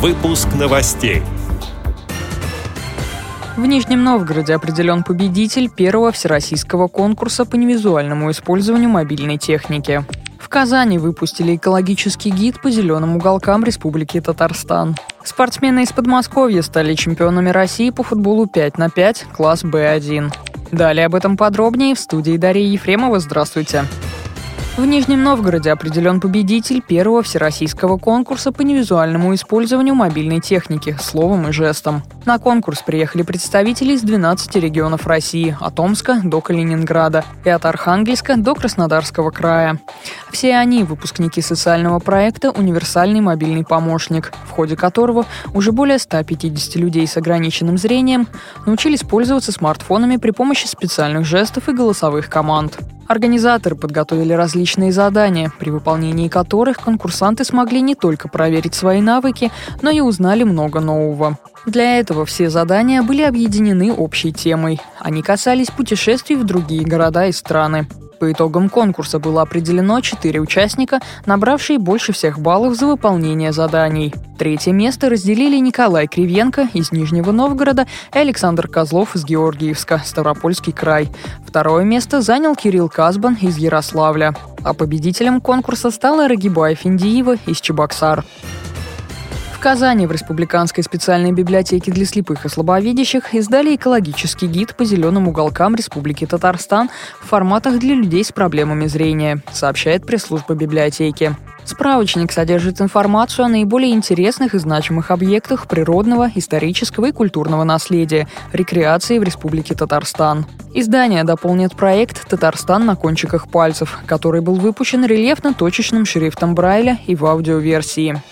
Выпуск новостей. В Нижнем Новгороде определен победитель первого всероссийского конкурса по невизуальному использованию мобильной техники. В Казани выпустили экологический гид по зеленым уголкам Республики Татарстан. Спортсмены из Подмосковья стали чемпионами России по футболу 5 на 5, класс Б1. Далее об этом подробнее в студии Дарьи Ефремова. Здравствуйте. Здравствуйте. В Нижнем Новгороде определен победитель первого всероссийского конкурса по невизуальному использованию мобильной техники словом и жестом. На конкурс приехали представители из 12 регионов России – от Омска до Калининграда и от Архангельска до Краснодарского края. Все они – выпускники социального проекта «Универсальный мобильный помощник», в ходе которого уже более 150 людей с ограниченным зрением научились пользоваться смартфонами при помощи специальных жестов и голосовых команд. Организаторы подготовили различные задания, при выполнении которых конкурсанты смогли не только проверить свои навыки, но и узнали много нового. Для этого все задания были объединены общей темой. Они касались путешествий в другие города и страны. По итогам конкурса было определено четыре участника, набравшие больше всех баллов за выполнение заданий. Третье место разделили Николай Кривенко из Нижнего Новгорода и Александр Козлов из Георгиевска, Ставропольский край. Второе место занял Кирилл Казбан из Ярославля. А победителем конкурса стала Рагибая Финдиева из Чебоксар. Казани в Республиканской специальной библиотеке для слепых и слабовидящих издали экологический гид по зеленым уголкам Республики Татарстан в форматах для людей с проблемами зрения, сообщает пресс-служба библиотеки. Справочник содержит информацию о наиболее интересных и значимых объектах природного, исторического и культурного наследия, рекреации в Республике Татарстан. Издание дополнит проект «Татарстан на кончиках пальцев», который был выпущен рельефно-точечным шрифтом Брайля и в аудиоверсии.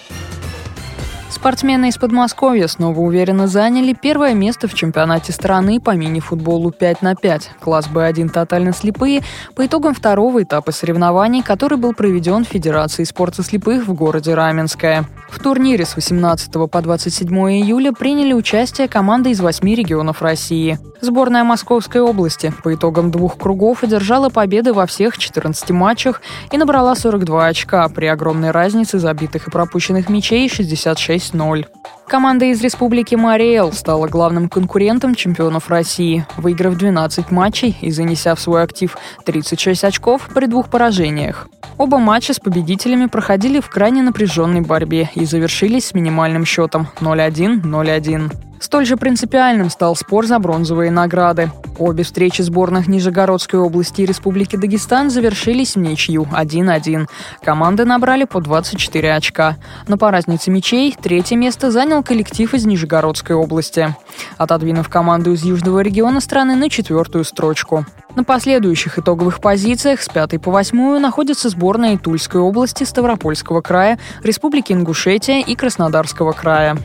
Спортсмены из Подмосковья снова уверенно заняли первое место в чемпионате страны по мини-футболу 5 на 5, класс Б1 тотально слепые, по итогам второго этапа соревнований, который был проведен Федерацией спорта слепых в городе Раменское. В турнире с 18 по 27 июля приняли участие команды из восьми регионов России. Сборная Московской области по итогам двух кругов одержала победы во всех 14 матчах и набрала 42 очка при огромной разнице забитых и пропущенных мячей 66-0. Команда из Республики Мариэл стала главным конкурентом чемпионов России, выиграв 12 матчей и занеся в свой актив 36 очков при двух поражениях. Оба матча с победителями проходили в крайне напряженной борьбе и завершились с минимальным счетом 0-1-0-1. Столь же принципиальным стал спор за бронзовые награды. Обе встречи сборных Нижегородской области и Республики Дагестан завершились ничью 1-1. Команды набрали по 24 очка. Но по разнице мячей третье место занял коллектив из Нижегородской области, отодвинув команду из южного региона страны на четвертую строчку. На последующих итоговых позициях с пятой по восьмую находятся сборные Тульской области, Ставропольского края, Республики Ингушетия и Краснодарского края.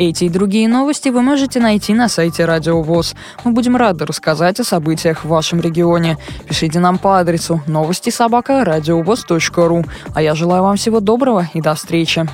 Эти и другие новости вы можете найти на сайте Радио ВОЗ. Мы будем рады рассказать о событиях в вашем регионе. Пишите нам по адресу новости собака. А я желаю вам всего доброго и до встречи.